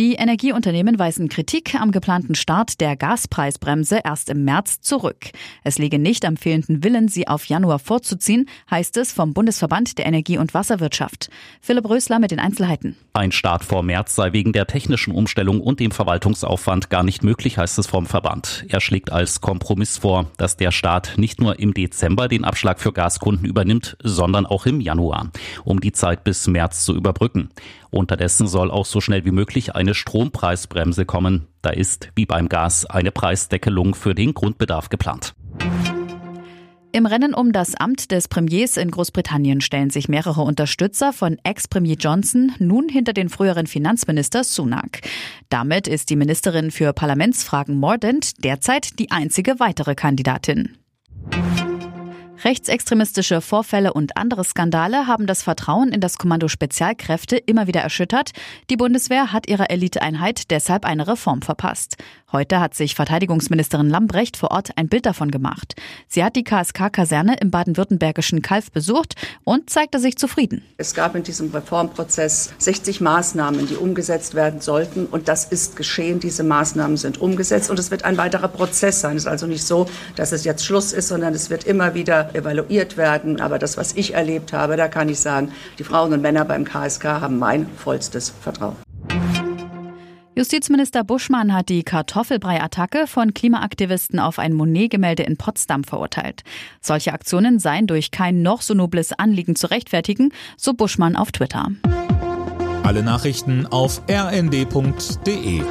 Die Energieunternehmen weisen Kritik am geplanten Start der Gaspreisbremse erst im März zurück. Es liege nicht am fehlenden Willen, sie auf Januar vorzuziehen, heißt es vom Bundesverband der Energie- und Wasserwirtschaft. Philipp Rösler mit den Einzelheiten. Ein Start vor März sei wegen der technischen Umstellung und dem Verwaltungsaufwand gar nicht möglich, heißt es vom Verband. Er schlägt als Kompromiss vor, dass der Staat nicht nur im Dezember den Abschlag für Gaskunden übernimmt, sondern auch im Januar, um die Zeit bis März zu überbrücken. Unterdessen soll auch so schnell wie möglich eine Strompreisbremse kommen. Da ist, wie beim Gas, eine Preisdeckelung für den Grundbedarf geplant. Im Rennen um das Amt des Premiers in Großbritannien stellen sich mehrere Unterstützer von Ex-Premier Johnson nun hinter den früheren Finanzminister Sunak. Damit ist die Ministerin für Parlamentsfragen Mordant derzeit die einzige weitere Kandidatin. Rechtsextremistische Vorfälle und andere Skandale haben das Vertrauen in das Kommando Spezialkräfte immer wieder erschüttert. Die Bundeswehr hat ihrer Eliteeinheit deshalb eine Reform verpasst. Heute hat sich Verteidigungsministerin Lambrecht vor Ort ein Bild davon gemacht. Sie hat die KSK-Kaserne im baden-württembergischen Kalf besucht und zeigte sich zufrieden. Es gab in diesem Reformprozess 60 Maßnahmen, die umgesetzt werden sollten. Und das ist geschehen. Diese Maßnahmen sind umgesetzt. Und es wird ein weiterer Prozess sein. Es ist also nicht so, dass es jetzt Schluss ist, sondern es wird immer wieder evaluiert werden. Aber das, was ich erlebt habe, da kann ich sagen, die Frauen und Männer beim KSK haben mein vollstes Vertrauen. Justizminister Buschmann hat die Kartoffelbrei-Attacke von Klimaaktivisten auf ein Monet-Gemälde in Potsdam verurteilt. Solche Aktionen seien durch kein noch so nobles Anliegen zu rechtfertigen, so Buschmann auf Twitter. Alle Nachrichten auf rnd.de